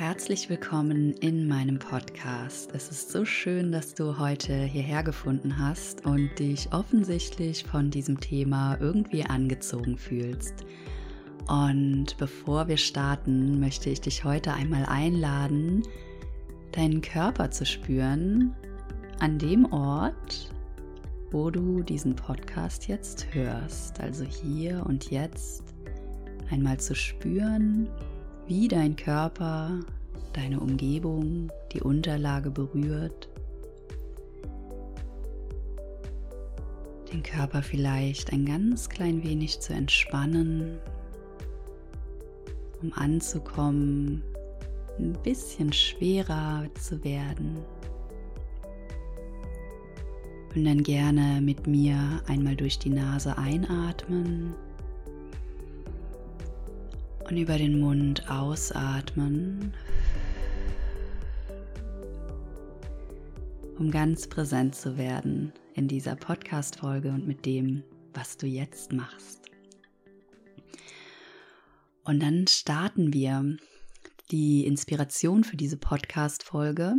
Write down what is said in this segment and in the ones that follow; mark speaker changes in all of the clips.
Speaker 1: herzlich willkommen in meinem Podcast. Es ist so schön, dass du heute hierher gefunden hast und dich offensichtlich von diesem Thema irgendwie angezogen fühlst. Und bevor wir starten, möchte ich dich heute einmal einladen, deinen Körper zu spüren an dem Ort, wo du diesen Podcast jetzt hörst. Also hier und jetzt einmal zu spüren, wie dein Körper deine Umgebung, die Unterlage berührt. Den Körper vielleicht ein ganz klein wenig zu entspannen, um anzukommen, ein bisschen schwerer zu werden. Und dann gerne mit mir einmal durch die Nase einatmen und über den Mund ausatmen, um ganz präsent zu werden in dieser Podcast-Folge und mit dem, was du jetzt machst. Und dann starten wir die Inspiration für diese Podcast-Folge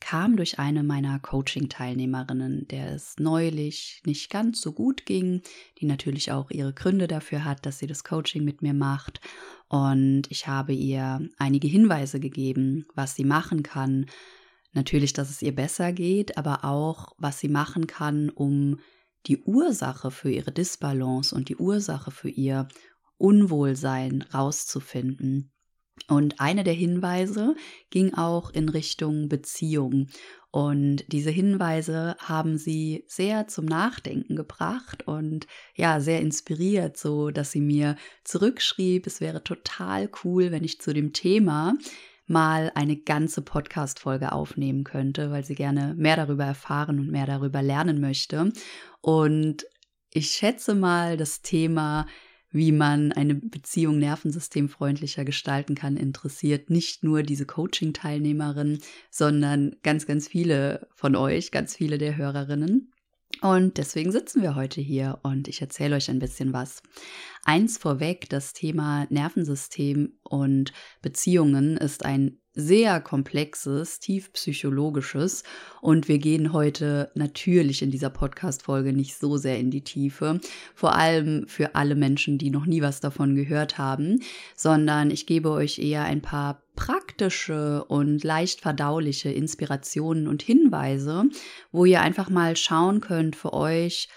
Speaker 1: kam durch eine meiner Coaching-Teilnehmerinnen, der es neulich nicht ganz so gut ging, die natürlich auch ihre Gründe dafür hat, dass sie das Coaching mit mir macht. Und ich habe ihr einige Hinweise gegeben, was sie machen kann. Natürlich, dass es ihr besser geht, aber auch, was sie machen kann, um die Ursache für ihre Disbalance und die Ursache für ihr Unwohlsein rauszufinden. Und einer der Hinweise ging auch in Richtung Beziehung. Und diese Hinweise haben sie sehr zum Nachdenken gebracht und ja, sehr inspiriert, so dass sie mir zurückschrieb, es wäre total cool, wenn ich zu dem Thema mal eine ganze Podcast-Folge aufnehmen könnte, weil sie gerne mehr darüber erfahren und mehr darüber lernen möchte. Und ich schätze mal, das Thema wie man eine Beziehung nervensystemfreundlicher gestalten kann, interessiert nicht nur diese Coaching-Teilnehmerin, sondern ganz, ganz viele von euch, ganz viele der Hörerinnen. Und deswegen sitzen wir heute hier und ich erzähle euch ein bisschen was. Eins vorweg, das Thema Nervensystem und Beziehungen ist ein sehr komplexes, tief psychologisches und wir gehen heute natürlich in dieser Podcast-Folge nicht so sehr in die Tiefe, vor allem für alle Menschen, die noch nie was davon gehört haben, sondern ich gebe euch eher ein paar praktische und leicht verdauliche Inspirationen und Hinweise, wo ihr einfach mal schauen könnt für euch,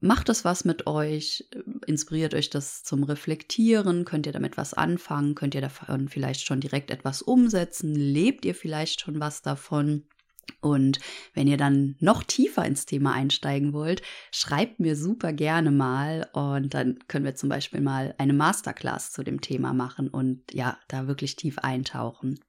Speaker 1: Macht das was mit euch? Inspiriert euch das zum Reflektieren? Könnt ihr damit was anfangen? Könnt ihr davon vielleicht schon direkt etwas umsetzen? Lebt ihr vielleicht schon was davon? Und wenn ihr dann noch tiefer ins Thema einsteigen wollt, schreibt mir super gerne mal und dann können wir zum Beispiel mal eine Masterclass zu dem Thema machen und ja, da wirklich tief eintauchen.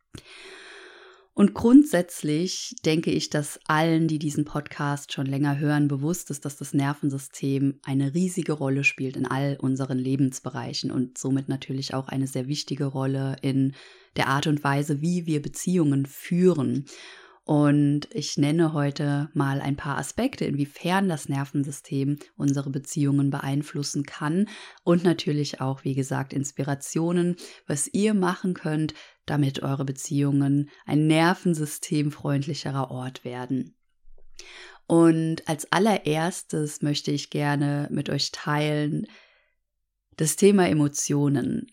Speaker 1: Und grundsätzlich denke ich, dass allen, die diesen Podcast schon länger hören, bewusst ist, dass das Nervensystem eine riesige Rolle spielt in all unseren Lebensbereichen und somit natürlich auch eine sehr wichtige Rolle in der Art und Weise, wie wir Beziehungen führen. Und ich nenne heute mal ein paar Aspekte, inwiefern das Nervensystem unsere Beziehungen beeinflussen kann und natürlich auch, wie gesagt, Inspirationen, was ihr machen könnt, damit eure Beziehungen ein nervensystemfreundlicherer Ort werden. Und als allererstes möchte ich gerne mit euch teilen das Thema Emotionen.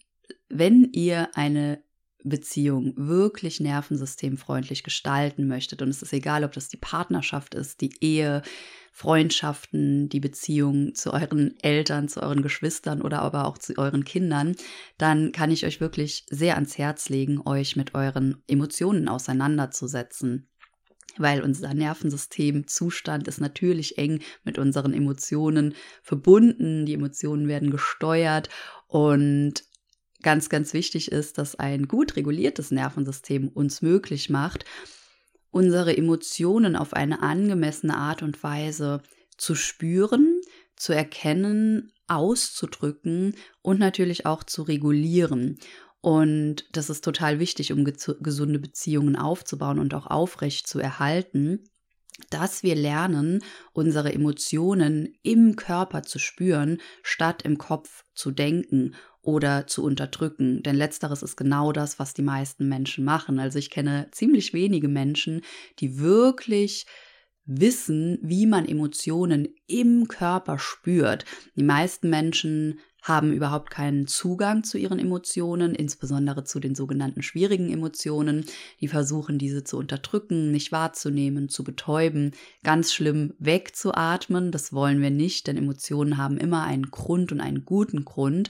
Speaker 1: Wenn ihr eine Beziehung wirklich nervensystemfreundlich gestalten möchtet, und es ist egal, ob das die Partnerschaft ist, die Ehe, Freundschaften, die Beziehung zu euren Eltern, zu euren Geschwistern oder aber auch zu euren Kindern, dann kann ich euch wirklich sehr ans Herz legen, euch mit euren Emotionen auseinanderzusetzen weil unser Nervensystemzustand ist natürlich eng mit unseren Emotionen verbunden. Die Emotionen werden gesteuert und ganz, ganz wichtig ist, dass ein gut reguliertes Nervensystem uns möglich macht, unsere Emotionen auf eine angemessene Art und Weise zu spüren, zu erkennen, auszudrücken und natürlich auch zu regulieren. Und das ist total wichtig, um gesunde Beziehungen aufzubauen und auch aufrecht zu erhalten. dass wir lernen, unsere Emotionen im Körper zu spüren, statt im Kopf zu denken oder zu unterdrücken. Denn letzteres ist genau das, was die meisten Menschen machen. Also ich kenne ziemlich wenige Menschen, die wirklich wissen, wie man Emotionen im Körper spürt. Die meisten Menschen haben überhaupt keinen Zugang zu ihren Emotionen, insbesondere zu den sogenannten schwierigen Emotionen. Die versuchen, diese zu unterdrücken, nicht wahrzunehmen, zu betäuben, ganz schlimm wegzuatmen. Das wollen wir nicht, denn Emotionen haben immer einen Grund und einen guten Grund.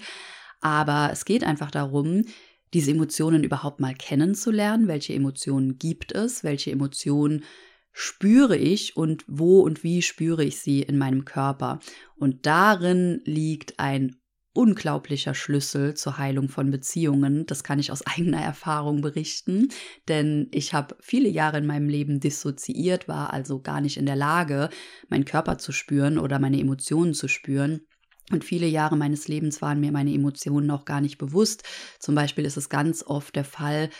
Speaker 1: Aber es geht einfach darum, diese Emotionen überhaupt mal kennenzulernen. Welche Emotionen gibt es? Welche Emotionen spüre ich und wo und wie spüre ich sie in meinem Körper? Und darin liegt ein unglaublicher Schlüssel zur Heilung von Beziehungen. Das kann ich aus eigener Erfahrung berichten, denn ich habe viele Jahre in meinem Leben dissoziiert, war also gar nicht in der Lage, meinen Körper zu spüren oder meine Emotionen zu spüren. Und viele Jahre meines Lebens waren mir meine Emotionen auch gar nicht bewusst. Zum Beispiel ist es ganz oft der Fall,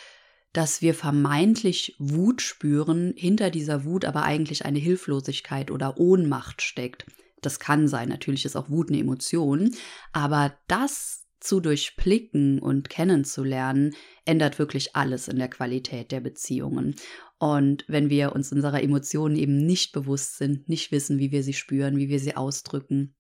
Speaker 1: dass wir vermeintlich Wut spüren, hinter dieser Wut aber eigentlich eine Hilflosigkeit oder Ohnmacht steckt. Das kann sein, natürlich ist auch Wut eine Emotion, aber das zu durchblicken und kennenzulernen, ändert wirklich alles in der Qualität der Beziehungen. Und wenn wir uns unserer Emotionen eben nicht bewusst sind, nicht wissen, wie wir sie spüren, wie wir sie ausdrücken,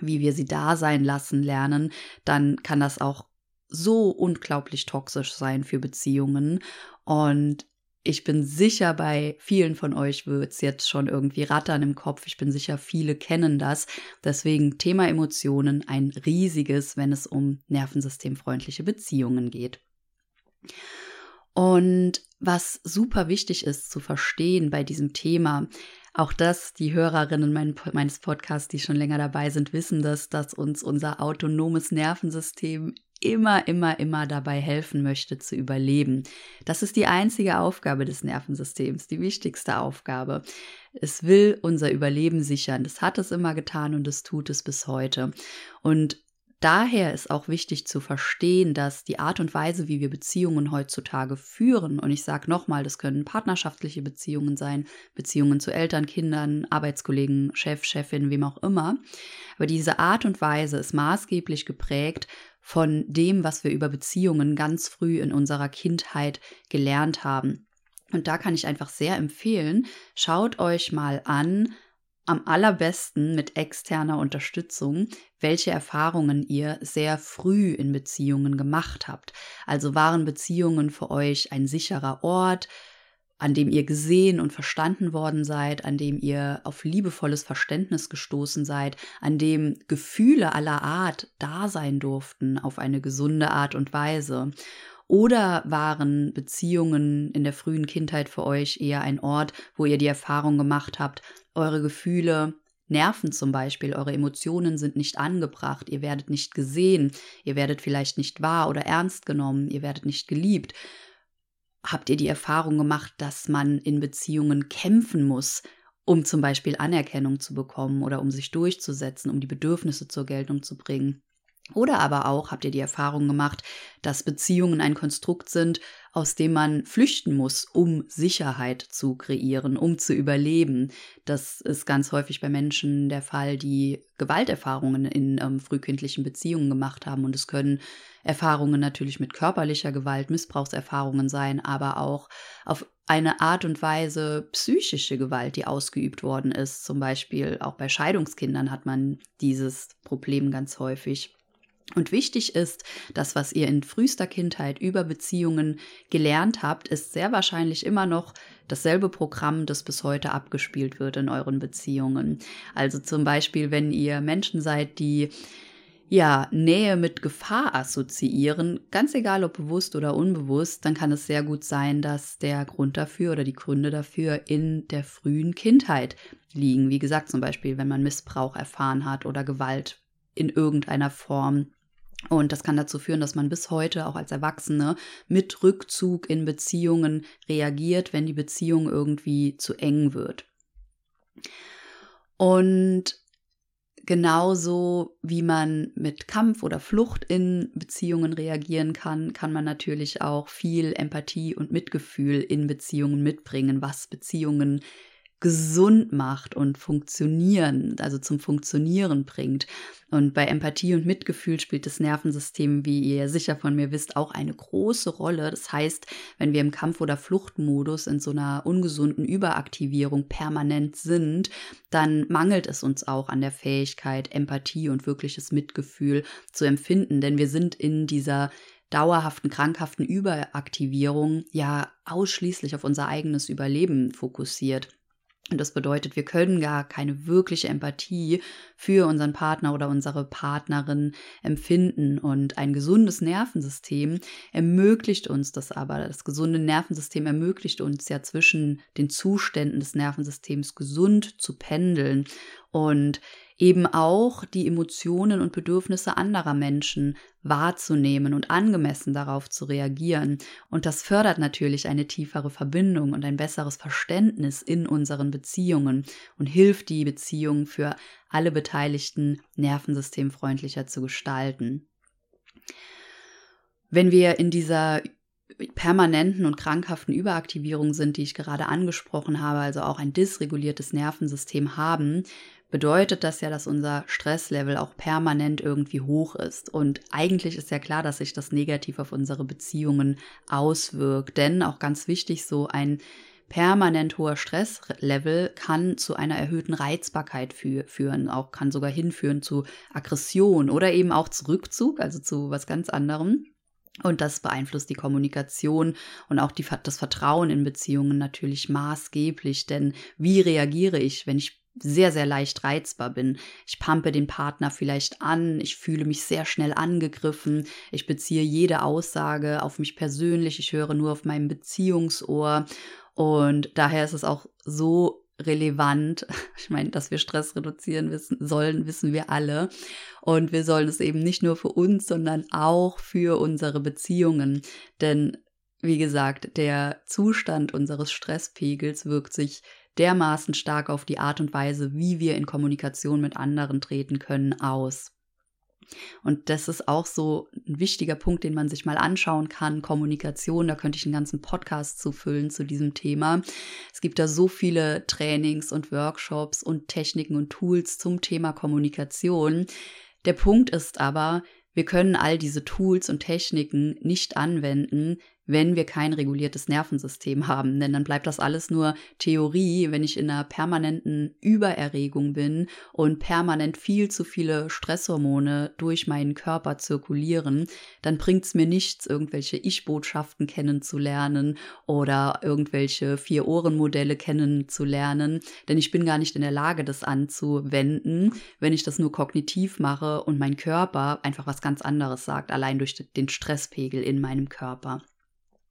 Speaker 1: wie wir sie da sein lassen lernen, dann kann das auch so unglaublich toxisch sein für Beziehungen. Und ich bin sicher, bei vielen von euch wird es jetzt schon irgendwie rattern im Kopf. Ich bin sicher, viele kennen das. Deswegen Thema Emotionen ein riesiges, wenn es um nervensystemfreundliche Beziehungen geht. Und was super wichtig ist zu verstehen bei diesem Thema, auch das, die Hörerinnen mein, meines Podcasts, die schon länger dabei sind, wissen das, dass uns unser autonomes Nervensystem immer, immer, immer dabei helfen möchte zu überleben. Das ist die einzige Aufgabe des Nervensystems, die wichtigste Aufgabe. Es will unser Überleben sichern. Das hat es immer getan und es tut es bis heute. Und Daher ist auch wichtig zu verstehen, dass die Art und Weise, wie wir Beziehungen heutzutage führen, und ich sage nochmal, das können partnerschaftliche Beziehungen sein, Beziehungen zu Eltern, Kindern, Arbeitskollegen, Chef, Chefin, wem auch immer, aber diese Art und Weise ist maßgeblich geprägt von dem, was wir über Beziehungen ganz früh in unserer Kindheit gelernt haben. Und da kann ich einfach sehr empfehlen, schaut euch mal an, am allerbesten mit externer Unterstützung, welche Erfahrungen ihr sehr früh in Beziehungen gemacht habt. Also waren Beziehungen für euch ein sicherer Ort, an dem ihr gesehen und verstanden worden seid, an dem ihr auf liebevolles Verständnis gestoßen seid, an dem Gefühle aller Art da sein durften auf eine gesunde Art und Weise. Oder waren Beziehungen in der frühen Kindheit für euch eher ein Ort, wo ihr die Erfahrung gemacht habt, eure Gefühle nerven zum Beispiel, eure Emotionen sind nicht angebracht, ihr werdet nicht gesehen, ihr werdet vielleicht nicht wahr oder ernst genommen, ihr werdet nicht geliebt. Habt ihr die Erfahrung gemacht, dass man in Beziehungen kämpfen muss, um zum Beispiel Anerkennung zu bekommen oder um sich durchzusetzen, um die Bedürfnisse zur Geltung zu bringen? Oder aber auch habt ihr die Erfahrung gemacht, dass Beziehungen ein Konstrukt sind, aus dem man flüchten muss, um Sicherheit zu kreieren, um zu überleben. Das ist ganz häufig bei Menschen der Fall, die Gewalterfahrungen in ähm, frühkindlichen Beziehungen gemacht haben. Und es können Erfahrungen natürlich mit körperlicher Gewalt, Missbrauchserfahrungen sein, aber auch auf eine Art und Weise psychische Gewalt, die ausgeübt worden ist. Zum Beispiel auch bei Scheidungskindern hat man dieses Problem ganz häufig. Und wichtig ist, das, was ihr in frühester Kindheit über Beziehungen gelernt habt, ist sehr wahrscheinlich immer noch dasselbe Programm, das bis heute abgespielt wird in euren Beziehungen. Also zum Beispiel, wenn ihr Menschen seid, die ja, Nähe mit Gefahr assoziieren, ganz egal ob bewusst oder unbewusst, dann kann es sehr gut sein, dass der Grund dafür oder die Gründe dafür in der frühen Kindheit liegen. Wie gesagt, zum Beispiel, wenn man Missbrauch erfahren hat oder Gewalt in irgendeiner Form. Und das kann dazu führen, dass man bis heute auch als Erwachsene mit Rückzug in Beziehungen reagiert, wenn die Beziehung irgendwie zu eng wird. Und genauso wie man mit Kampf oder Flucht in Beziehungen reagieren kann, kann man natürlich auch viel Empathie und Mitgefühl in Beziehungen mitbringen, was Beziehungen gesund macht und funktionieren, also zum Funktionieren bringt. Und bei Empathie und Mitgefühl spielt das Nervensystem, wie ihr sicher von mir wisst, auch eine große Rolle. Das heißt, wenn wir im Kampf- oder Fluchtmodus in so einer ungesunden Überaktivierung permanent sind, dann mangelt es uns auch an der Fähigkeit, Empathie und wirkliches Mitgefühl zu empfinden. Denn wir sind in dieser dauerhaften, krankhaften Überaktivierung ja ausschließlich auf unser eigenes Überleben fokussiert. Und das bedeutet, wir können gar keine wirkliche Empathie für unseren Partner oder unsere Partnerin empfinden. Und ein gesundes Nervensystem ermöglicht uns das aber. Das gesunde Nervensystem ermöglicht uns ja zwischen den Zuständen des Nervensystems gesund zu pendeln und eben auch die Emotionen und Bedürfnisse anderer Menschen wahrzunehmen und angemessen darauf zu reagieren. Und das fördert natürlich eine tiefere Verbindung und ein besseres Verständnis in unseren Beziehungen und hilft die Beziehung für alle Beteiligten nervensystemfreundlicher zu gestalten. Wenn wir in dieser permanenten und krankhaften Überaktivierung sind, die ich gerade angesprochen habe, also auch ein dysreguliertes Nervensystem haben, bedeutet das ja, dass unser Stresslevel auch permanent irgendwie hoch ist. Und eigentlich ist ja klar, dass sich das negativ auf unsere Beziehungen auswirkt. Denn auch ganz wichtig, so ein permanent hoher Stresslevel kann zu einer erhöhten Reizbarkeit fü führen, auch kann sogar hinführen zu Aggression oder eben auch zu Rückzug, also zu was ganz anderem. Und das beeinflusst die Kommunikation und auch die, das Vertrauen in Beziehungen natürlich maßgeblich. Denn wie reagiere ich, wenn ich sehr, sehr leicht reizbar bin. Ich pampe den Partner vielleicht an, ich fühle mich sehr schnell angegriffen, ich beziehe jede Aussage auf mich persönlich, ich höre nur auf meinem Beziehungsohr und daher ist es auch so relevant. Ich meine, dass wir Stress reduzieren wissen, sollen, wissen wir alle. Und wir sollen es eben nicht nur für uns, sondern auch für unsere Beziehungen. Denn, wie gesagt, der Zustand unseres Stresspegels wirkt sich dermaßen stark auf die Art und Weise, wie wir in Kommunikation mit anderen treten können, aus. Und das ist auch so ein wichtiger Punkt, den man sich mal anschauen kann. Kommunikation, da könnte ich einen ganzen Podcast zu füllen zu diesem Thema. Es gibt da so viele Trainings und Workshops und Techniken und Tools zum Thema Kommunikation. Der Punkt ist aber, wir können all diese Tools und Techniken nicht anwenden, wenn wir kein reguliertes Nervensystem haben. Denn dann bleibt das alles nur Theorie, wenn ich in einer permanenten Übererregung bin und permanent viel zu viele Stresshormone durch meinen Körper zirkulieren, dann bringt es mir nichts, irgendwelche Ich-Botschaften kennenzulernen oder irgendwelche Vier-Ohren-Modelle kennenzulernen, denn ich bin gar nicht in der Lage, das anzuwenden, wenn ich das nur kognitiv mache und mein Körper einfach was ganz anderes sagt, allein durch den Stresspegel in meinem Körper.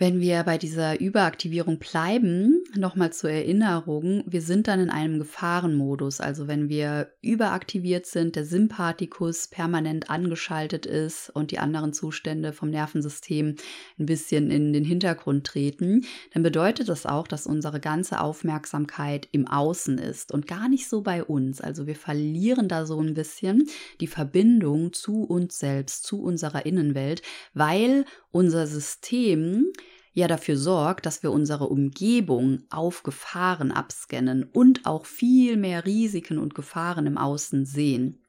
Speaker 1: Wenn wir bei dieser Überaktivierung bleiben, nochmal zur Erinnerung, wir sind dann in einem Gefahrenmodus. Also wenn wir überaktiviert sind, der Sympathikus permanent angeschaltet ist und die anderen Zustände vom Nervensystem ein bisschen in den Hintergrund treten, dann bedeutet das auch, dass unsere ganze Aufmerksamkeit im Außen ist und gar nicht so bei uns. Also wir verlieren da so ein bisschen die Verbindung zu uns selbst, zu unserer Innenwelt, weil unser System ja dafür sorgt, dass wir unsere Umgebung auf Gefahren abscannen und auch viel mehr Risiken und Gefahren im Außen sehen.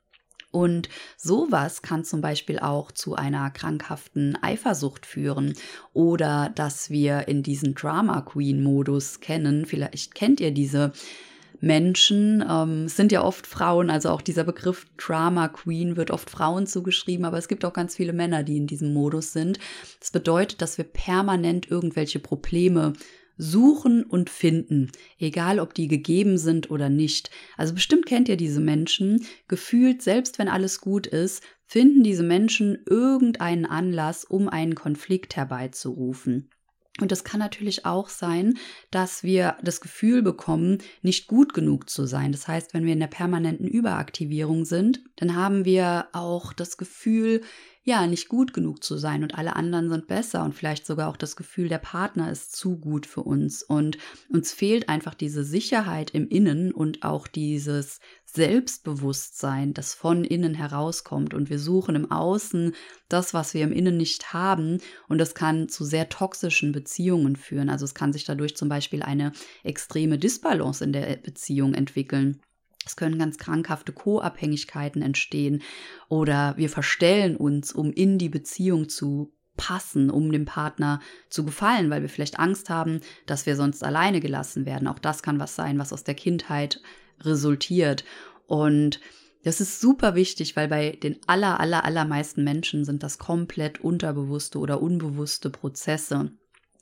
Speaker 1: Und sowas kann zum Beispiel auch zu einer krankhaften Eifersucht führen oder dass wir in diesen Drama Queen Modus kennen. Vielleicht kennt ihr diese Menschen. Ähm, sind ja oft Frauen, also auch dieser Begriff Drama Queen wird oft Frauen zugeschrieben, aber es gibt auch ganz viele Männer, die in diesem Modus sind. Das bedeutet, dass wir permanent irgendwelche Probleme suchen und finden, egal ob die gegeben sind oder nicht. Also bestimmt kennt ihr diese Menschen, gefühlt, selbst wenn alles gut ist, finden diese Menschen irgendeinen Anlass, um einen Konflikt herbeizurufen. Und es kann natürlich auch sein, dass wir das Gefühl bekommen, nicht gut genug zu sein. Das heißt, wenn wir in der permanenten Überaktivierung sind, dann haben wir auch das Gefühl, ja, nicht gut genug zu sein und alle anderen sind besser und vielleicht sogar auch das Gefühl, der Partner ist zu gut für uns und uns fehlt einfach diese Sicherheit im Innen und auch dieses Selbstbewusstsein, das von innen herauskommt und wir suchen im Außen das, was wir im Innen nicht haben und das kann zu sehr toxischen Beziehungen führen. Also es kann sich dadurch zum Beispiel eine extreme Disbalance in der Beziehung entwickeln. Es können ganz krankhafte Co-Abhängigkeiten entstehen oder wir verstellen uns, um in die Beziehung zu passen, um dem Partner zu gefallen, weil wir vielleicht Angst haben, dass wir sonst alleine gelassen werden. Auch das kann was sein, was aus der Kindheit resultiert. Und das ist super wichtig, weil bei den aller, aller, allermeisten Menschen sind das komplett unterbewusste oder unbewusste Prozesse.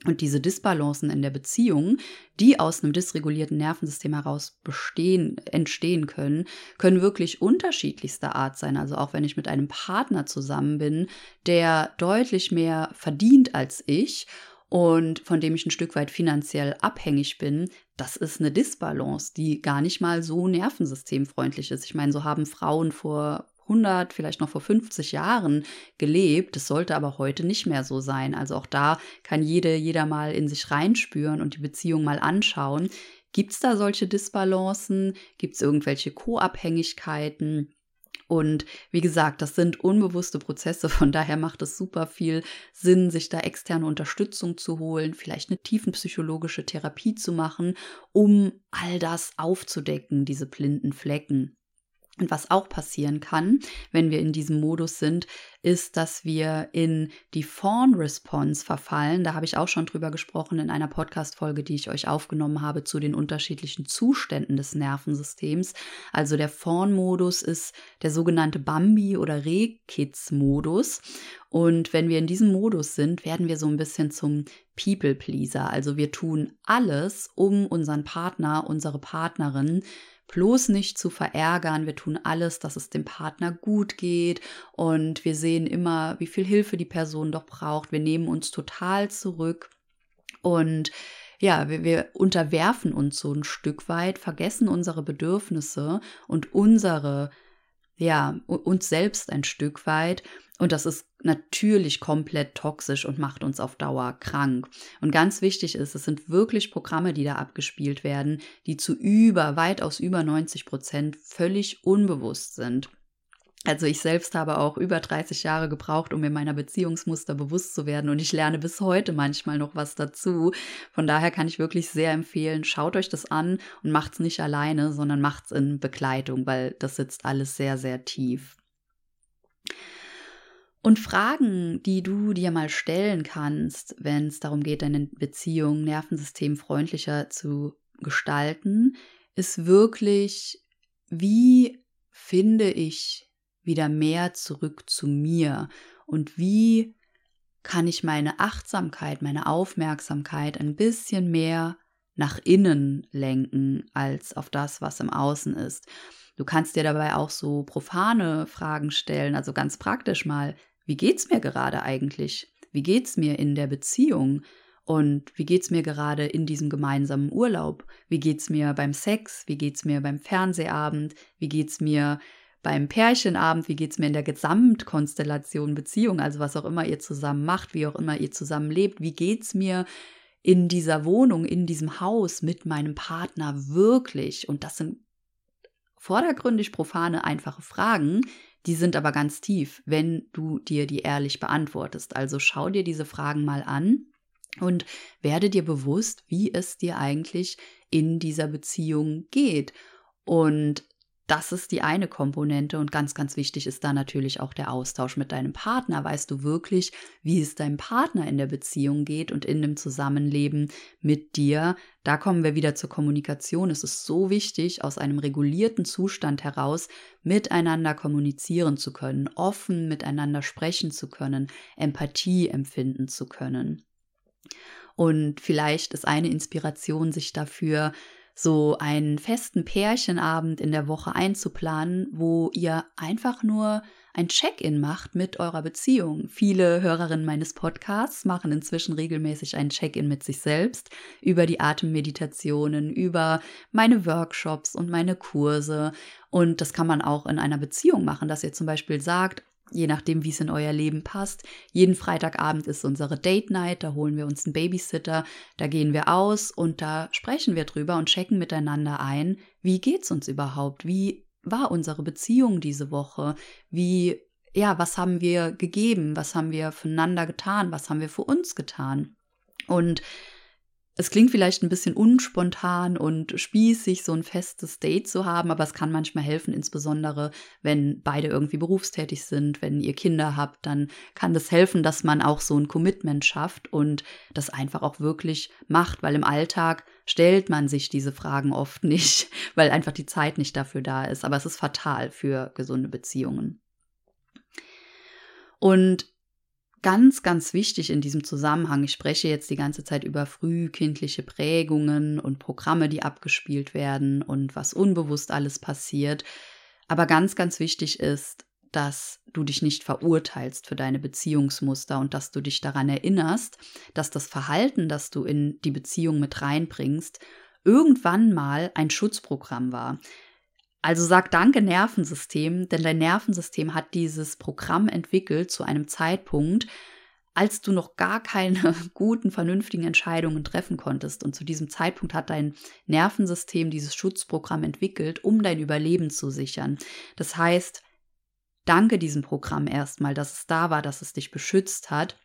Speaker 1: Und diese Disbalancen in der Beziehung, die aus einem dysregulierten Nervensystem heraus bestehen, entstehen können, können wirklich unterschiedlichster Art sein. Also auch wenn ich mit einem Partner zusammen bin, der deutlich mehr verdient als ich und von dem ich ein Stück weit finanziell abhängig bin, das ist eine Disbalance, die gar nicht mal so nervensystemfreundlich ist. Ich meine, so haben Frauen vor 100, vielleicht noch vor 50 Jahren gelebt. Das sollte aber heute nicht mehr so sein. Also auch da kann jede, jeder mal in sich reinspüren und die Beziehung mal anschauen. Gibt es da solche Disbalancen? Gibt es irgendwelche Co-Abhängigkeiten? Und wie gesagt, das sind unbewusste Prozesse, von daher macht es super viel Sinn, sich da externe Unterstützung zu holen, vielleicht eine tiefenpsychologische Therapie zu machen, um all das aufzudecken, diese blinden Flecken. Und was auch passieren kann, wenn wir in diesem Modus sind, ist, dass wir in die Fawn-Response verfallen. Da habe ich auch schon drüber gesprochen in einer Podcast-Folge, die ich euch aufgenommen habe zu den unterschiedlichen Zuständen des Nervensystems. Also der Fawn-Modus ist der sogenannte Bambi- oder Rehkitz-Modus. Und wenn wir in diesem Modus sind, werden wir so ein bisschen zum People-Pleaser. Also wir tun alles, um unseren Partner, unsere Partnerin bloß nicht zu verärgern. Wir tun alles, dass es dem Partner gut geht und wir sehen immer, wie viel Hilfe die Person doch braucht. Wir nehmen uns total zurück und ja, wir, wir unterwerfen uns so ein Stück weit, vergessen unsere Bedürfnisse und unsere ja, uns selbst ein Stück weit. Und das ist natürlich komplett toxisch und macht uns auf Dauer krank. Und ganz wichtig ist, es sind wirklich Programme, die da abgespielt werden, die zu über, weitaus über 90 Prozent völlig unbewusst sind. Also ich selbst habe auch über 30 Jahre gebraucht, um mir meiner Beziehungsmuster bewusst zu werden und ich lerne bis heute manchmal noch was dazu. Von daher kann ich wirklich sehr empfehlen, schaut euch das an und macht's nicht alleine, sondern macht's in Begleitung, weil das sitzt alles sehr, sehr tief. Und Fragen, die du dir mal stellen kannst, wenn es darum geht, deine Beziehung nervensystemfreundlicher zu gestalten, ist wirklich, wie finde ich wieder mehr zurück zu mir und wie kann ich meine Achtsamkeit, meine Aufmerksamkeit ein bisschen mehr nach innen lenken als auf das, was im Außen ist. Du kannst dir dabei auch so profane Fragen stellen, also ganz praktisch mal, wie geht's mir gerade eigentlich? Wie geht's mir in der Beziehung? Und wie geht's mir gerade in diesem gemeinsamen Urlaub? Wie geht's mir beim Sex? Wie geht's mir beim Fernsehabend? Wie geht's mir beim Pärchenabend, wie geht es mir in der Gesamtkonstellation Beziehung, also was auch immer ihr zusammen macht, wie auch immer ihr zusammen lebt, wie geht es mir in dieser Wohnung, in diesem Haus mit meinem Partner wirklich? Und das sind vordergründig profane, einfache Fragen, die sind aber ganz tief, wenn du dir die ehrlich beantwortest. Also schau dir diese Fragen mal an und werde dir bewusst, wie es dir eigentlich in dieser Beziehung geht. Und das ist die eine Komponente und ganz, ganz wichtig ist da natürlich auch der Austausch mit deinem Partner. Weißt du wirklich, wie es deinem Partner in der Beziehung geht und in dem Zusammenleben mit dir? Da kommen wir wieder zur Kommunikation. Es ist so wichtig, aus einem regulierten Zustand heraus miteinander kommunizieren zu können, offen miteinander sprechen zu können, Empathie empfinden zu können. Und vielleicht ist eine Inspiration, sich dafür so einen festen Pärchenabend in der Woche einzuplanen, wo ihr einfach nur ein Check-in macht mit eurer Beziehung. Viele Hörerinnen meines Podcasts machen inzwischen regelmäßig ein Check-in mit sich selbst über die Atemmeditationen, über meine Workshops und meine Kurse. Und das kann man auch in einer Beziehung machen, dass ihr zum Beispiel sagt, je nachdem, wie es in euer Leben passt. Jeden Freitagabend ist unsere Date Night, da holen wir uns einen Babysitter, da gehen wir aus und da sprechen wir drüber und checken miteinander ein, wie geht's uns überhaupt? Wie war unsere Beziehung diese Woche? Wie ja, was haben wir gegeben? Was haben wir füreinander getan? Was haben wir für uns getan? Und es klingt vielleicht ein bisschen unspontan und spießig, so ein festes Date zu haben, aber es kann manchmal helfen, insbesondere wenn beide irgendwie berufstätig sind, wenn ihr Kinder habt, dann kann das helfen, dass man auch so ein Commitment schafft und das einfach auch wirklich macht, weil im Alltag stellt man sich diese Fragen oft nicht, weil einfach die Zeit nicht dafür da ist. Aber es ist fatal für gesunde Beziehungen. Und ganz, ganz wichtig in diesem Zusammenhang, ich spreche jetzt die ganze Zeit über frühkindliche Prägungen und Programme, die abgespielt werden und was unbewusst alles passiert. Aber ganz, ganz wichtig ist, dass du dich nicht verurteilst für deine Beziehungsmuster und dass du dich daran erinnerst, dass das Verhalten, das du in die Beziehung mit reinbringst, irgendwann mal ein Schutzprogramm war. Also sag danke Nervensystem, denn dein Nervensystem hat dieses Programm entwickelt zu einem Zeitpunkt, als du noch gar keine guten, vernünftigen Entscheidungen treffen konntest. Und zu diesem Zeitpunkt hat dein Nervensystem dieses Schutzprogramm entwickelt, um dein Überleben zu sichern. Das heißt, danke diesem Programm erstmal, dass es da war, dass es dich beschützt hat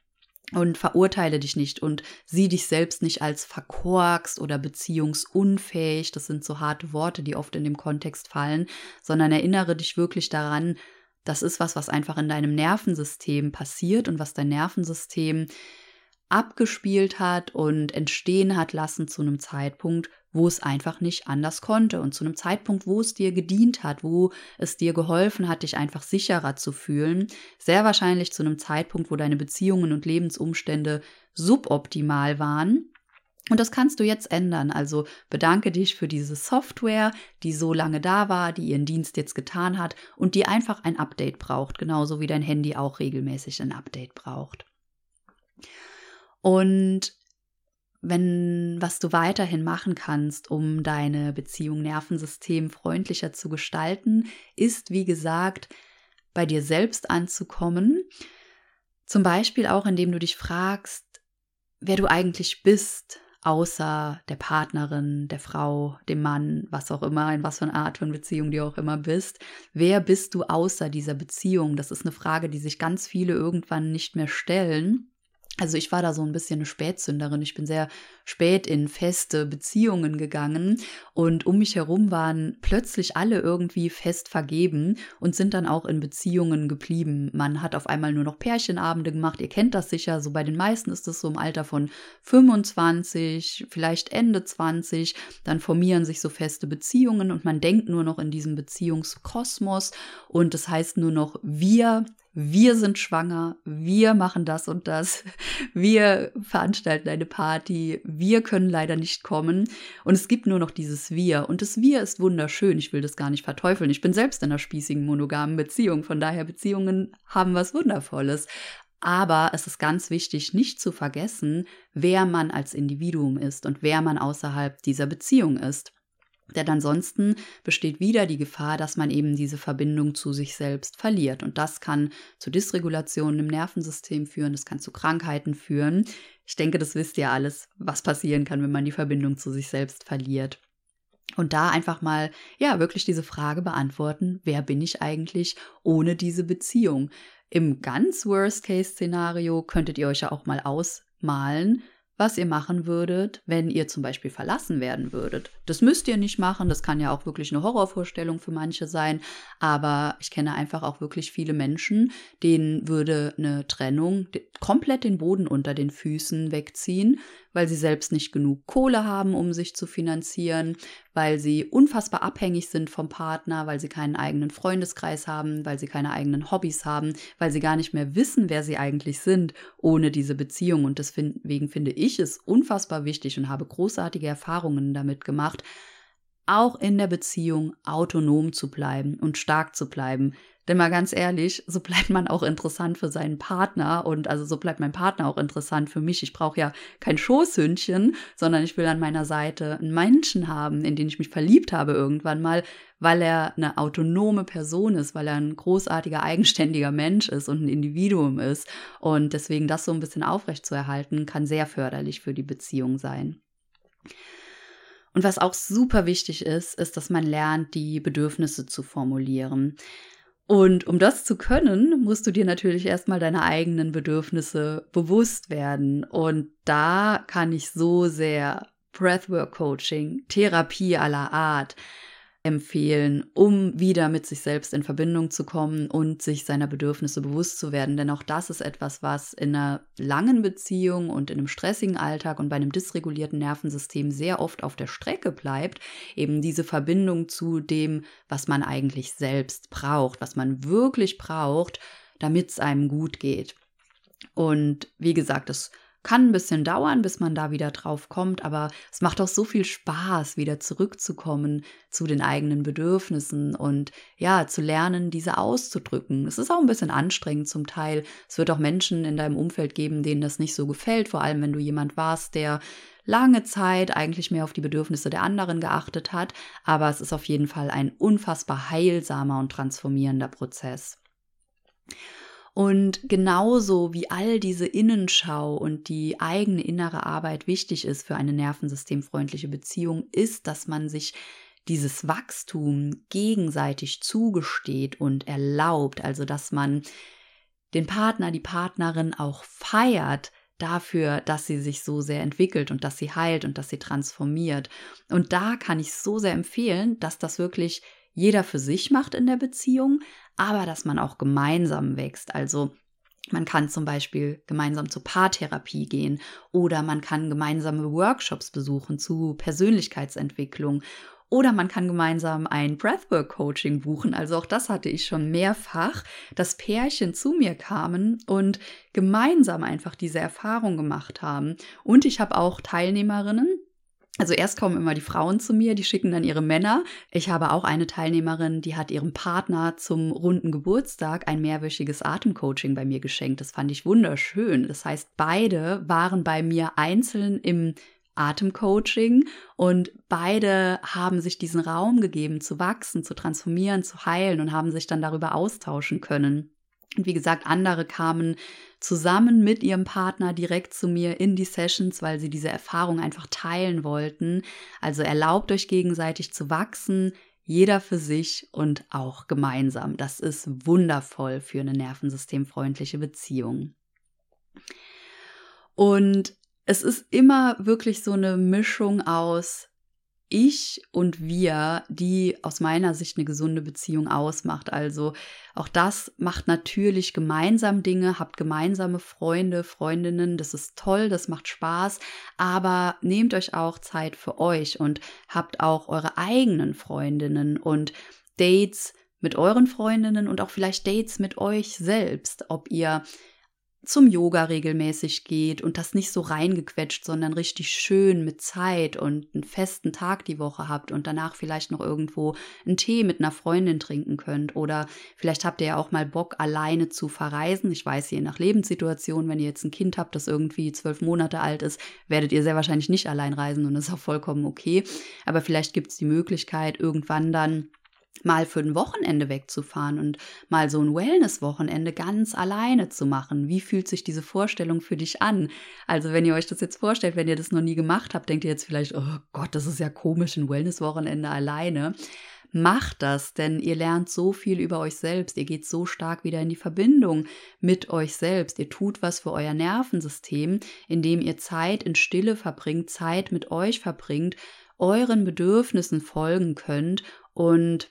Speaker 1: und verurteile dich nicht und sieh dich selbst nicht als verkorkst oder beziehungsunfähig. Das sind so harte Worte, die oft in dem Kontext fallen, sondern erinnere dich wirklich daran, das ist was, was einfach in deinem Nervensystem passiert und was dein Nervensystem abgespielt hat und entstehen hat lassen zu einem Zeitpunkt, wo es einfach nicht anders konnte und zu einem Zeitpunkt, wo es dir gedient hat, wo es dir geholfen hat, dich einfach sicherer zu fühlen, sehr wahrscheinlich zu einem Zeitpunkt, wo deine Beziehungen und Lebensumstände suboptimal waren. Und das kannst du jetzt ändern. Also bedanke dich für diese Software, die so lange da war, die ihren Dienst jetzt getan hat und die einfach ein Update braucht, genauso wie dein Handy auch regelmäßig ein Update braucht. Und wenn was du weiterhin machen kannst, um deine Beziehung Nervensystem freundlicher zu gestalten, ist, wie gesagt, bei dir selbst anzukommen. Zum Beispiel auch, indem du dich fragst, wer du eigentlich bist, außer der Partnerin, der Frau, dem Mann, was auch immer, in was für eine Art von Beziehung du auch immer bist. Wer bist du außer dieser Beziehung? Das ist eine Frage, die sich ganz viele irgendwann nicht mehr stellen. Also ich war da so ein bisschen eine Spätzünderin. Ich bin sehr spät in feste Beziehungen gegangen und um mich herum waren plötzlich alle irgendwie fest vergeben und sind dann auch in Beziehungen geblieben. Man hat auf einmal nur noch Pärchenabende gemacht. Ihr kennt das sicher. So bei den meisten ist es so im Alter von 25, vielleicht Ende 20. Dann formieren sich so feste Beziehungen und man denkt nur noch in diesem Beziehungskosmos und das heißt nur noch wir wir sind schwanger, wir machen das und das, wir veranstalten eine Party, wir können leider nicht kommen. Und es gibt nur noch dieses Wir. Und das Wir ist wunderschön. Ich will das gar nicht verteufeln. Ich bin selbst in einer spießigen monogamen Beziehung. Von daher, Beziehungen haben was Wundervolles. Aber es ist ganz wichtig, nicht zu vergessen, wer man als Individuum ist und wer man außerhalb dieser Beziehung ist. Denn ansonsten besteht wieder die Gefahr, dass man eben diese Verbindung zu sich selbst verliert. Und das kann zu Dysregulationen im Nervensystem führen, das kann zu Krankheiten führen. Ich denke, das wisst ihr alles, was passieren kann, wenn man die Verbindung zu sich selbst verliert. Und da einfach mal, ja, wirklich diese Frage beantworten, wer bin ich eigentlich ohne diese Beziehung? Im ganz Worst-Case-Szenario könntet ihr euch ja auch mal ausmalen, was ihr machen würdet, wenn ihr zum Beispiel verlassen werden würdet. Das müsst ihr nicht machen, das kann ja auch wirklich eine Horrorvorstellung für manche sein, aber ich kenne einfach auch wirklich viele Menschen, denen würde eine Trennung komplett den Boden unter den Füßen wegziehen, weil sie selbst nicht genug Kohle haben, um sich zu finanzieren, weil sie unfassbar abhängig sind vom Partner, weil sie keinen eigenen Freundeskreis haben, weil sie keine eigenen Hobbys haben, weil sie gar nicht mehr wissen, wer sie eigentlich sind ohne diese Beziehung. Und deswegen finde ich es unfassbar wichtig und habe großartige Erfahrungen damit gemacht, auch in der Beziehung autonom zu bleiben und stark zu bleiben. Denn mal ganz ehrlich, so bleibt man auch interessant für seinen Partner und also so bleibt mein Partner auch interessant für mich. Ich brauche ja kein Schoßhündchen, sondern ich will an meiner Seite einen Menschen haben, in den ich mich verliebt habe irgendwann mal, weil er eine autonome Person ist, weil er ein großartiger, eigenständiger Mensch ist und ein Individuum ist. Und deswegen das so ein bisschen aufrechtzuerhalten, kann sehr förderlich für die Beziehung sein. Und was auch super wichtig ist, ist, dass man lernt, die Bedürfnisse zu formulieren. Und um das zu können, musst du dir natürlich erstmal deine eigenen Bedürfnisse bewusst werden. Und da kann ich so sehr Breathwork Coaching, Therapie aller Art, empfehlen, um wieder mit sich selbst in Verbindung zu kommen und sich seiner Bedürfnisse bewusst zu werden. Denn auch das ist etwas, was in einer langen Beziehung und in einem stressigen Alltag und bei einem dysregulierten Nervensystem sehr oft auf der Strecke bleibt. Eben diese Verbindung zu dem, was man eigentlich selbst braucht, was man wirklich braucht, damit es einem gut geht. Und wie gesagt, es kann ein bisschen dauern, bis man da wieder drauf kommt, aber es macht auch so viel Spaß, wieder zurückzukommen zu den eigenen Bedürfnissen und ja, zu lernen, diese auszudrücken. Es ist auch ein bisschen anstrengend zum Teil. Es wird auch Menschen in deinem Umfeld geben, denen das nicht so gefällt, vor allem wenn du jemand warst, der lange Zeit eigentlich mehr auf die Bedürfnisse der anderen geachtet hat, aber es ist auf jeden Fall ein unfassbar heilsamer und transformierender Prozess. Und genauso wie all diese Innenschau und die eigene innere Arbeit wichtig ist für eine nervensystemfreundliche Beziehung, ist, dass man sich dieses Wachstum gegenseitig zugesteht und erlaubt, also dass man den Partner, die Partnerin auch feiert dafür, dass sie sich so sehr entwickelt und dass sie heilt und dass sie transformiert. Und da kann ich so sehr empfehlen, dass das wirklich jeder für sich macht in der Beziehung, aber dass man auch gemeinsam wächst. Also man kann zum Beispiel gemeinsam zur Paartherapie gehen oder man kann gemeinsame Workshops besuchen zu Persönlichkeitsentwicklung oder man kann gemeinsam ein Breathwork-Coaching buchen. Also auch das hatte ich schon mehrfach, dass Pärchen zu mir kamen und gemeinsam einfach diese Erfahrung gemacht haben. Und ich habe auch Teilnehmerinnen, also erst kommen immer die Frauen zu mir, die schicken dann ihre Männer. Ich habe auch eine Teilnehmerin, die hat ihrem Partner zum runden Geburtstag ein mehrwöchiges Atemcoaching bei mir geschenkt. Das fand ich wunderschön. Das heißt, beide waren bei mir einzeln im Atemcoaching und beide haben sich diesen Raum gegeben, zu wachsen, zu transformieren, zu heilen und haben sich dann darüber austauschen können. Und wie gesagt, andere kamen zusammen mit ihrem Partner direkt zu mir in die Sessions, weil sie diese Erfahrung einfach teilen wollten. Also erlaubt euch gegenseitig zu wachsen, jeder für sich und auch gemeinsam. Das ist wundervoll für eine nervensystemfreundliche Beziehung. Und es ist immer wirklich so eine Mischung aus ich und wir, die aus meiner Sicht eine gesunde Beziehung ausmacht. Also auch das macht natürlich gemeinsam Dinge, habt gemeinsame Freunde, Freundinnen, das ist toll, das macht Spaß, aber nehmt euch auch Zeit für euch und habt auch eure eigenen Freundinnen und Dates mit euren Freundinnen und auch vielleicht Dates mit euch selbst, ob ihr zum Yoga regelmäßig geht und das nicht so reingequetscht, sondern richtig schön mit Zeit und einen festen Tag die Woche habt und danach vielleicht noch irgendwo einen Tee mit einer Freundin trinken könnt oder vielleicht habt ihr ja auch mal Bock alleine zu verreisen. Ich weiß je nach Lebenssituation, wenn ihr jetzt ein Kind habt, das irgendwie zwölf Monate alt ist, werdet ihr sehr wahrscheinlich nicht allein reisen und das ist auch vollkommen okay. Aber vielleicht gibt es die Möglichkeit irgendwann dann mal für ein Wochenende wegzufahren und mal so ein Wellness-Wochenende ganz alleine zu machen. Wie fühlt sich diese Vorstellung für dich an? Also wenn ihr euch das jetzt vorstellt, wenn ihr das noch nie gemacht habt, denkt ihr jetzt vielleicht, oh Gott, das ist ja komisch, ein Wellness-Wochenende alleine. Macht das, denn ihr lernt so viel über euch selbst, ihr geht so stark wieder in die Verbindung mit euch selbst, ihr tut was für euer Nervensystem, indem ihr Zeit in Stille verbringt, Zeit mit euch verbringt, euren Bedürfnissen folgen könnt und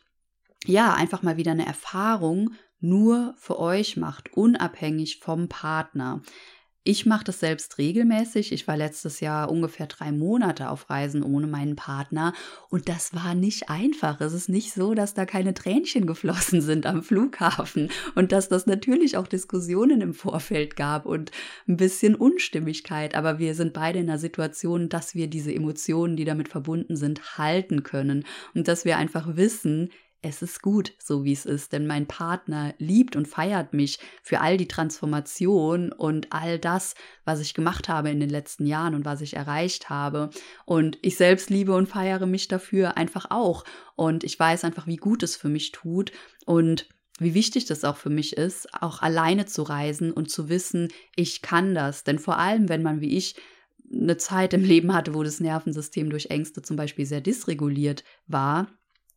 Speaker 1: ja, einfach mal wieder eine Erfahrung nur für euch macht, unabhängig vom Partner. Ich mache das selbst regelmäßig. Ich war letztes Jahr ungefähr drei Monate auf Reisen ohne meinen Partner und das war nicht einfach. Es ist nicht so, dass da keine Tränchen geflossen sind am Flughafen und dass das natürlich auch Diskussionen im Vorfeld gab und ein bisschen Unstimmigkeit. Aber wir sind beide in einer Situation, dass wir diese Emotionen, die damit verbunden sind, halten können und dass wir einfach wissen, es ist gut, so wie es ist, denn mein Partner liebt und feiert mich für all die Transformation und all das, was ich gemacht habe in den letzten Jahren und was ich erreicht habe. Und ich selbst liebe und feiere mich dafür einfach auch. Und ich weiß einfach, wie gut es für mich tut und wie wichtig das auch für mich ist, auch alleine zu reisen und zu wissen, ich kann das. Denn vor allem, wenn man wie ich eine Zeit im Leben hatte, wo das Nervensystem durch Ängste zum Beispiel sehr dysreguliert war,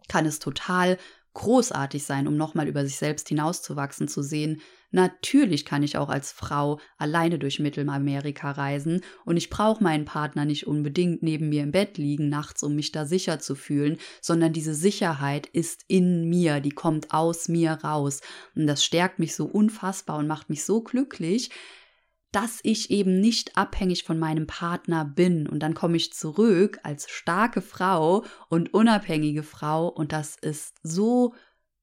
Speaker 1: kann es total großartig sein, um nochmal über sich selbst hinauszuwachsen, zu sehen, natürlich kann ich auch als Frau alleine durch Mittelamerika reisen und ich brauche meinen Partner nicht unbedingt neben mir im Bett liegen nachts, um mich da sicher zu fühlen, sondern diese Sicherheit ist in mir, die kommt aus mir raus. Und das stärkt mich so unfassbar und macht mich so glücklich, dass ich eben nicht abhängig von meinem Partner bin. Und dann komme ich zurück als starke Frau und unabhängige Frau. Und das ist so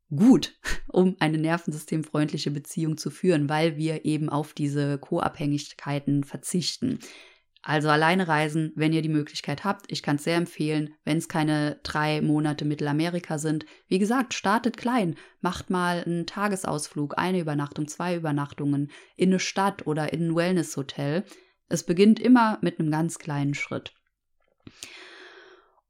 Speaker 1: gut, um eine nervensystemfreundliche Beziehung zu führen, weil wir eben auf diese Co-Abhängigkeiten verzichten. Also alleine reisen, wenn ihr die Möglichkeit habt. Ich kann es sehr empfehlen, wenn es keine drei Monate Mittelamerika sind. Wie gesagt, startet klein. Macht mal einen Tagesausflug, eine Übernachtung, zwei Übernachtungen in eine Stadt oder in ein Wellnesshotel. Es beginnt immer mit einem ganz kleinen Schritt.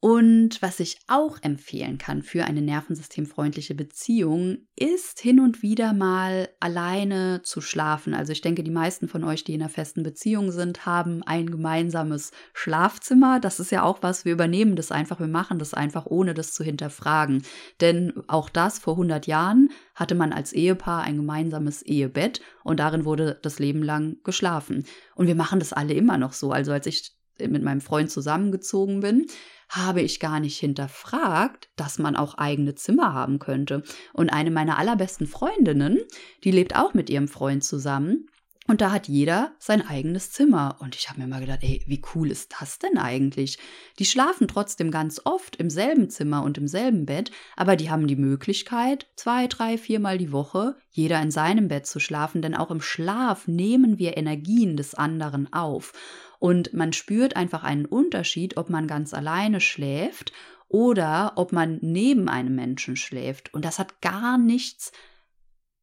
Speaker 1: Und was ich auch empfehlen kann für eine nervensystemfreundliche Beziehung, ist hin und wieder mal alleine zu schlafen. Also ich denke, die meisten von euch, die in einer festen Beziehung sind, haben ein gemeinsames Schlafzimmer. Das ist ja auch was, wir übernehmen das einfach, wir machen das einfach, ohne das zu hinterfragen. Denn auch das vor 100 Jahren hatte man als Ehepaar ein gemeinsames Ehebett und darin wurde das Leben lang geschlafen. Und wir machen das alle immer noch so. Also als ich mit meinem Freund zusammengezogen bin, habe ich gar nicht hinterfragt, dass man auch eigene Zimmer haben könnte. Und eine meiner allerbesten Freundinnen, die lebt auch mit ihrem Freund zusammen. Und da hat jeder sein eigenes Zimmer. Und ich habe mir mal gedacht, ey, wie cool ist das denn eigentlich? Die schlafen trotzdem ganz oft im selben Zimmer und im selben Bett, aber die haben die Möglichkeit, zwei, drei, viermal die Woche jeder in seinem Bett zu schlafen, denn auch im Schlaf nehmen wir Energien des anderen auf. Und man spürt einfach einen Unterschied, ob man ganz alleine schläft oder ob man neben einem Menschen schläft. Und das hat gar nichts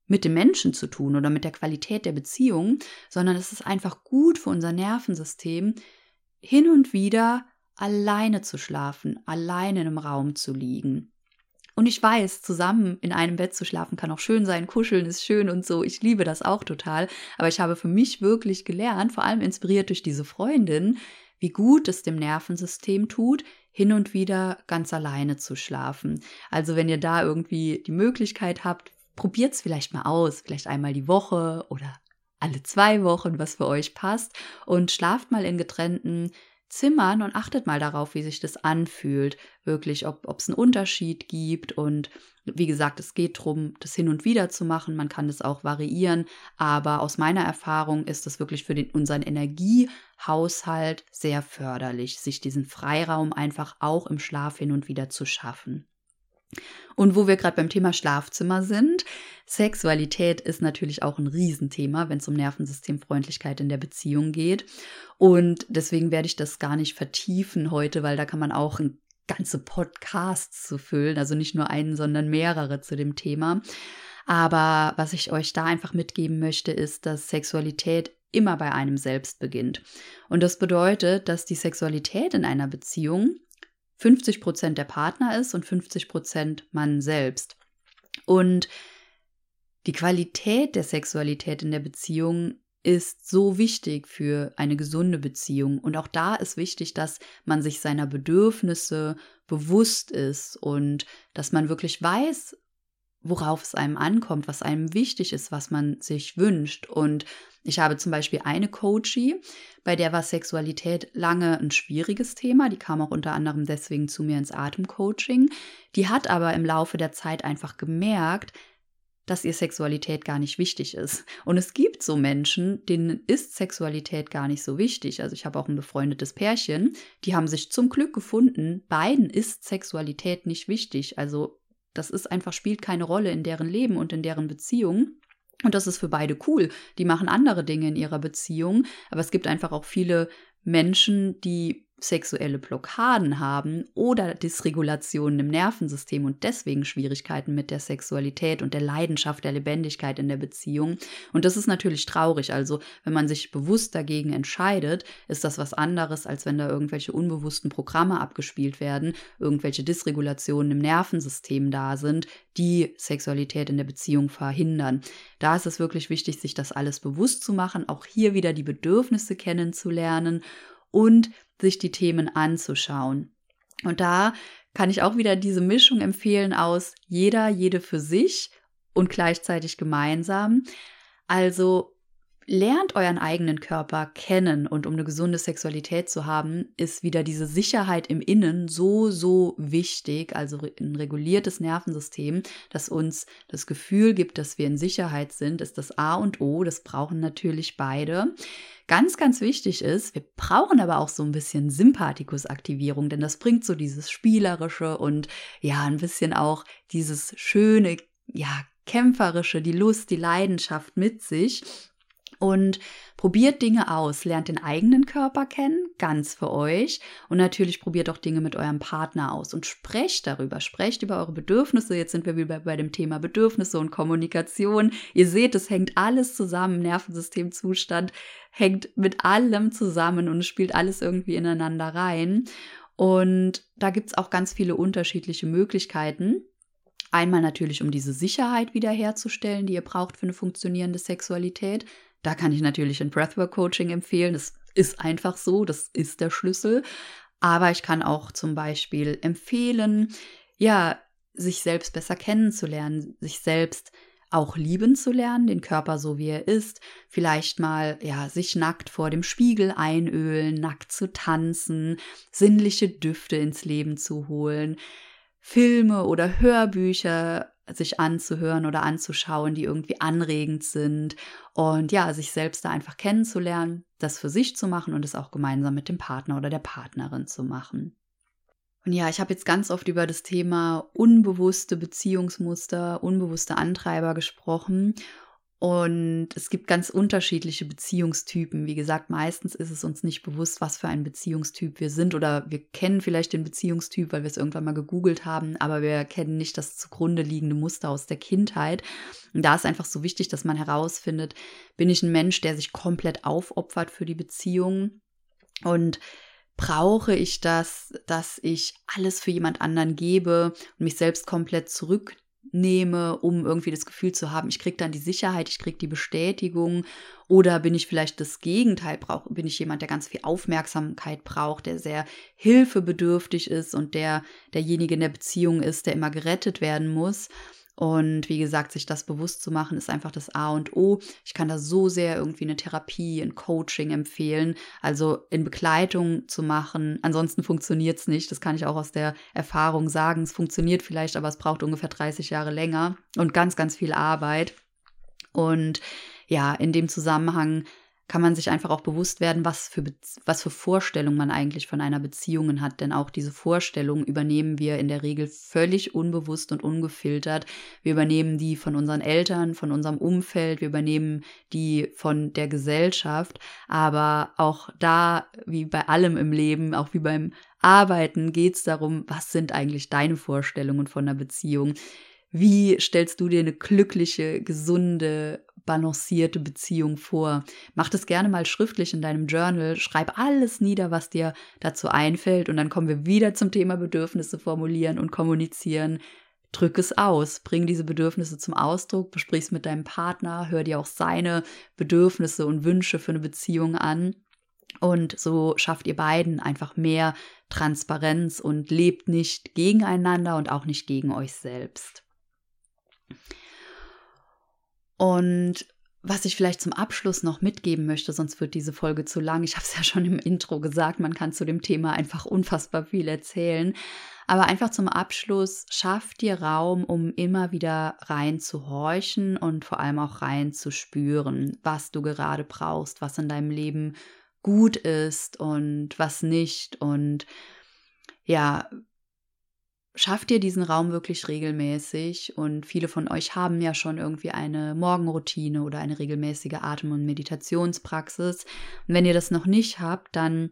Speaker 1: mit dem Menschen zu tun oder mit der Qualität der Beziehung, sondern es ist einfach gut für unser Nervensystem, hin und wieder alleine zu schlafen, alleine in einem Raum zu liegen. Und ich weiß, zusammen in einem Bett zu schlafen kann auch schön sein, kuscheln ist schön und so. Ich liebe das auch total. Aber ich habe für mich wirklich gelernt, vor allem inspiriert durch diese Freundin, wie gut es dem Nervensystem tut, hin und wieder ganz alleine zu schlafen. Also wenn ihr da irgendwie die Möglichkeit habt, probiert es vielleicht mal aus, vielleicht einmal die Woche oder alle zwei Wochen, was für euch passt und schlaft mal in getrennten Zimmern und achtet mal darauf, wie sich das anfühlt. Wirklich, ob es einen Unterschied gibt. Und wie gesagt, es geht darum, das hin und wieder zu machen. Man kann das auch variieren. Aber aus meiner Erfahrung ist es wirklich für den, unseren Energiehaushalt sehr förderlich, sich diesen Freiraum einfach auch im Schlaf hin und wieder zu schaffen. Und wo wir gerade beim Thema Schlafzimmer sind, Sexualität ist natürlich auch ein Riesenthema, wenn es um Nervensystemfreundlichkeit in der Beziehung geht. Und deswegen werde ich das gar nicht vertiefen heute, weil da kann man auch ganze Podcasts zu füllen, also nicht nur einen, sondern mehrere zu dem Thema. Aber was ich euch da einfach mitgeben möchte, ist, dass Sexualität immer bei einem selbst beginnt. Und das bedeutet, dass die Sexualität in einer Beziehung 50 Prozent der Partner ist und 50 Prozent man selbst. Und die Qualität der Sexualität in der Beziehung ist so wichtig für eine gesunde Beziehung. Und auch da ist wichtig, dass man sich seiner Bedürfnisse bewusst ist und dass man wirklich weiß, worauf es einem ankommt, was einem wichtig ist, was man sich wünscht. Und ich habe zum Beispiel eine Coachie, bei der war Sexualität lange ein schwieriges Thema. Die kam auch unter anderem deswegen zu mir ins Atemcoaching. Die hat aber im Laufe der Zeit einfach gemerkt, dass ihr Sexualität gar nicht wichtig ist. Und es gibt so Menschen, denen ist Sexualität gar nicht so wichtig. Also ich habe auch ein befreundetes Pärchen, die haben sich zum Glück gefunden, beiden ist Sexualität nicht wichtig. Also das ist einfach, spielt keine Rolle in deren Leben und in deren Beziehung. Und das ist für beide cool. Die machen andere Dinge in ihrer Beziehung. Aber es gibt einfach auch viele Menschen, die sexuelle Blockaden haben oder Dysregulationen im Nervensystem und deswegen Schwierigkeiten mit der Sexualität und der Leidenschaft, der Lebendigkeit in der Beziehung. Und das ist natürlich traurig. Also, wenn man sich bewusst dagegen entscheidet, ist das was anderes, als wenn da irgendwelche unbewussten Programme abgespielt werden, irgendwelche Dysregulationen im Nervensystem da sind, die Sexualität in der Beziehung verhindern. Da ist es wirklich wichtig, sich das alles bewusst zu machen, auch hier wieder die Bedürfnisse kennenzulernen und sich die Themen anzuschauen. Und da kann ich auch wieder diese Mischung empfehlen aus jeder, jede für sich und gleichzeitig gemeinsam. Also lernt euren eigenen Körper kennen und um eine gesunde Sexualität zu haben, ist wieder diese Sicherheit im Innen so, so wichtig, also ein reguliertes Nervensystem, das uns das Gefühl gibt, dass wir in Sicherheit sind, ist das A und O, das brauchen natürlich beide. Ganz, ganz wichtig ist, wir brauchen aber auch so ein bisschen Sympathikusaktivierung, denn das bringt so dieses Spielerische und ja, ein bisschen auch dieses schöne, ja, kämpferische, die Lust, die Leidenschaft mit sich. Und probiert Dinge aus, lernt den eigenen Körper kennen, ganz für euch. Und natürlich probiert auch Dinge mit eurem Partner aus und sprecht darüber, sprecht über eure Bedürfnisse. Jetzt sind wir wieder bei dem Thema Bedürfnisse und Kommunikation. Ihr seht, es hängt alles zusammen. Nervensystemzustand hängt mit allem zusammen und spielt alles irgendwie ineinander rein. Und da gibt es auch ganz viele unterschiedliche Möglichkeiten. Einmal natürlich, um diese Sicherheit wiederherzustellen, die ihr braucht für eine funktionierende Sexualität. Da kann ich natürlich ein Breathwork Coaching empfehlen. Das ist einfach so, das ist der Schlüssel. Aber ich kann auch zum Beispiel empfehlen, ja, sich selbst besser kennenzulernen, sich selbst auch lieben zu lernen, den Körper so wie er ist, vielleicht mal ja sich nackt vor dem Spiegel einölen, nackt zu tanzen, sinnliche Düfte ins Leben zu holen, Filme oder Hörbücher sich anzuhören oder anzuschauen, die irgendwie anregend sind und ja, sich selbst da einfach kennenzulernen, das für sich zu machen und es auch gemeinsam mit dem Partner oder der Partnerin zu machen. Und ja, ich habe jetzt ganz oft über das Thema unbewusste Beziehungsmuster, unbewusste Antreiber gesprochen und es gibt ganz unterschiedliche Beziehungstypen. Wie gesagt, meistens ist es uns nicht bewusst, was für ein Beziehungstyp wir sind. Oder wir kennen vielleicht den Beziehungstyp, weil wir es irgendwann mal gegoogelt haben, aber wir kennen nicht das zugrunde liegende Muster aus der Kindheit. Und da ist einfach so wichtig, dass man herausfindet, bin ich ein Mensch, der sich komplett aufopfert für die Beziehung? Und brauche ich das, dass ich alles für jemand anderen gebe und mich selbst komplett zurück nehme, um irgendwie das Gefühl zu haben, ich kriege dann die Sicherheit, ich kriege die Bestätigung oder bin ich vielleicht das Gegenteil, brauch, bin ich jemand, der ganz viel Aufmerksamkeit braucht, der sehr hilfebedürftig ist und der derjenige in der Beziehung ist, der immer gerettet werden muss. Und wie gesagt, sich das bewusst zu machen, ist einfach das A und O. Ich kann da so sehr irgendwie eine Therapie, ein Coaching empfehlen, also in Begleitung zu machen. Ansonsten funktioniert es nicht. Das kann ich auch aus der Erfahrung sagen. Es funktioniert vielleicht, aber es braucht ungefähr 30 Jahre länger und ganz, ganz viel Arbeit. Und ja, in dem Zusammenhang kann man sich einfach auch bewusst werden, was für, was für Vorstellungen man eigentlich von einer Beziehung hat. Denn auch diese Vorstellungen übernehmen wir in der Regel völlig unbewusst und ungefiltert. Wir übernehmen die von unseren Eltern, von unserem Umfeld, wir übernehmen die von der Gesellschaft. Aber auch da, wie bei allem im Leben, auch wie beim Arbeiten, geht es darum, was sind eigentlich deine Vorstellungen von einer Beziehung? Wie stellst du dir eine glückliche, gesunde, balancierte Beziehung vor. Mach das gerne mal schriftlich in deinem Journal. Schreib alles nieder, was dir dazu einfällt. Und dann kommen wir wieder zum Thema Bedürfnisse formulieren und kommunizieren. Drück es aus, bring diese Bedürfnisse zum Ausdruck, besprich es mit deinem Partner, hör dir auch seine Bedürfnisse und Wünsche für eine Beziehung an. Und so schafft ihr beiden einfach mehr Transparenz und lebt nicht gegeneinander und auch nicht gegen euch selbst. Und was ich vielleicht zum Abschluss noch mitgeben möchte, sonst wird diese Folge zu lang. Ich habe es ja schon im Intro gesagt, man kann zu dem Thema einfach unfassbar viel erzählen. Aber einfach zum Abschluss, schafft dir Raum, um immer wieder rein zu horchen und vor allem auch rein zu spüren, was du gerade brauchst, was in deinem Leben gut ist und was nicht. Und ja, schafft ihr diesen Raum wirklich regelmäßig und viele von euch haben ja schon irgendwie eine Morgenroutine oder eine regelmäßige Atem- und Meditationspraxis. Und wenn ihr das noch nicht habt, dann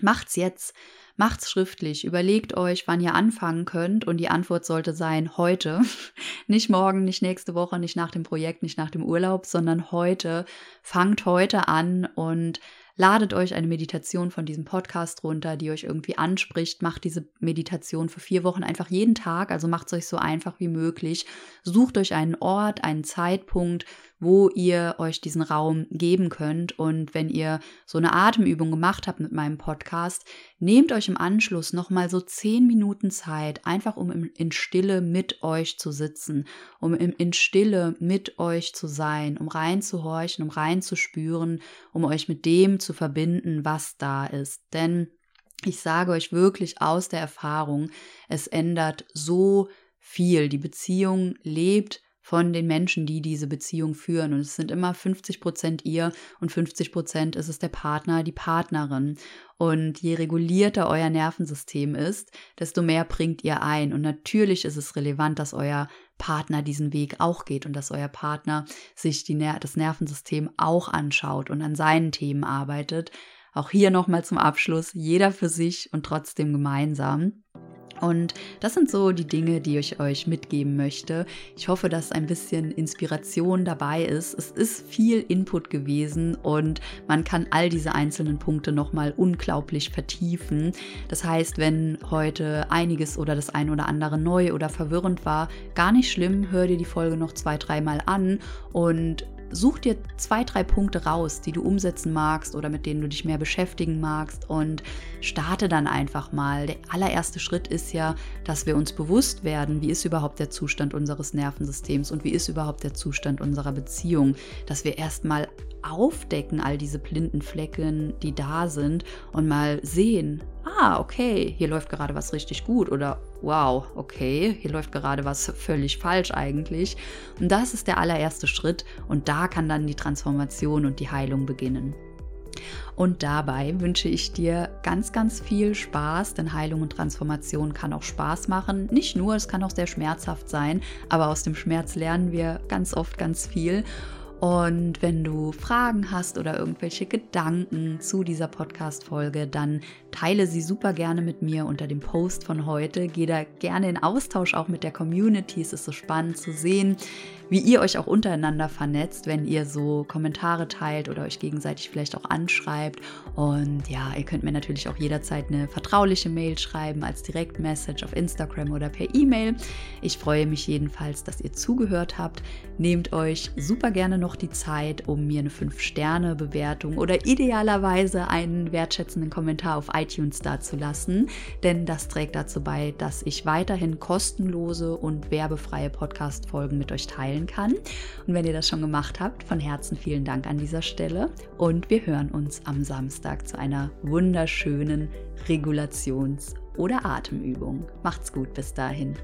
Speaker 1: Macht's jetzt. Macht's schriftlich. Überlegt euch, wann ihr anfangen könnt. Und die Antwort sollte sein, heute. nicht morgen, nicht nächste Woche, nicht nach dem Projekt, nicht nach dem Urlaub, sondern heute. Fangt heute an und Ladet euch eine Meditation von diesem Podcast runter, die euch irgendwie anspricht. Macht diese Meditation für vier Wochen einfach jeden Tag. Also macht es euch so einfach wie möglich. Sucht euch einen Ort, einen Zeitpunkt, wo ihr euch diesen Raum geben könnt. Und wenn ihr so eine Atemübung gemacht habt mit meinem Podcast, nehmt euch im Anschluss nochmal so zehn Minuten Zeit, einfach um in Stille mit euch zu sitzen, um in Stille mit euch zu sein, um reinzuhorchen, um reinzuspüren, um euch mit dem zu verbinden, was da ist. Denn ich sage euch wirklich aus der Erfahrung, es ändert so viel. Die Beziehung lebt von den Menschen, die diese Beziehung führen. Und es sind immer 50 Prozent ihr und 50 Prozent ist es der Partner, die Partnerin. Und je regulierter euer Nervensystem ist, desto mehr bringt ihr ein. Und natürlich ist es relevant, dass euer Partner diesen Weg auch geht und dass euer Partner sich die, das Nervensystem auch anschaut und an seinen Themen arbeitet. Auch hier nochmal zum Abschluss, jeder für sich und trotzdem gemeinsam. Und das sind so die Dinge, die ich euch mitgeben möchte. Ich hoffe, dass ein bisschen Inspiration dabei ist. Es ist viel Input gewesen und man kann all diese einzelnen Punkte nochmal unglaublich vertiefen. Das heißt, wenn heute einiges oder das ein oder andere neu oder verwirrend war, gar nicht schlimm, hör dir die Folge noch zwei, dreimal an und such dir zwei, drei Punkte raus, die du umsetzen magst oder mit denen du dich mehr beschäftigen magst und starte dann einfach mal. Der allererste Schritt ist ja, dass wir uns bewusst werden, wie ist überhaupt der Zustand unseres Nervensystems und wie ist überhaupt der Zustand unserer Beziehung, dass wir erstmal aufdecken all diese blinden Flecken, die da sind und mal sehen, ah, okay, hier läuft gerade was richtig gut oder wow, okay, hier läuft gerade was völlig falsch eigentlich. Und das ist der allererste Schritt und da kann dann die Transformation und die Heilung beginnen. Und dabei wünsche ich dir ganz, ganz viel Spaß, denn Heilung und Transformation kann auch Spaß machen. Nicht nur, es kann auch sehr schmerzhaft sein, aber aus dem Schmerz lernen wir ganz oft ganz viel. Und wenn du Fragen hast oder irgendwelche Gedanken zu dieser Podcast-Folge, dann teile sie super gerne mit mir unter dem Post von heute. Geh da gerne in Austausch auch mit der Community. Es ist so spannend zu sehen, wie ihr euch auch untereinander vernetzt, wenn ihr so Kommentare teilt oder euch gegenseitig vielleicht auch anschreibt. Und ja, ihr könnt mir natürlich auch jederzeit eine vertrauliche Mail schreiben als Direktmessage auf Instagram oder per E-Mail. Ich freue mich jedenfalls, dass ihr zugehört habt. Nehmt euch super gerne noch die Zeit, um mir eine 5-Sterne-Bewertung oder idealerweise einen wertschätzenden Kommentar auf iTunes dazulassen, denn das trägt dazu bei, dass ich weiterhin kostenlose und werbefreie Podcast-Folgen mit euch teilen teilen kann. Und wenn ihr das schon gemacht habt, von Herzen vielen Dank an dieser Stelle. Und wir hören uns am Samstag zu einer wunderschönen Regulations- oder Atemübung. Macht's gut bis dahin.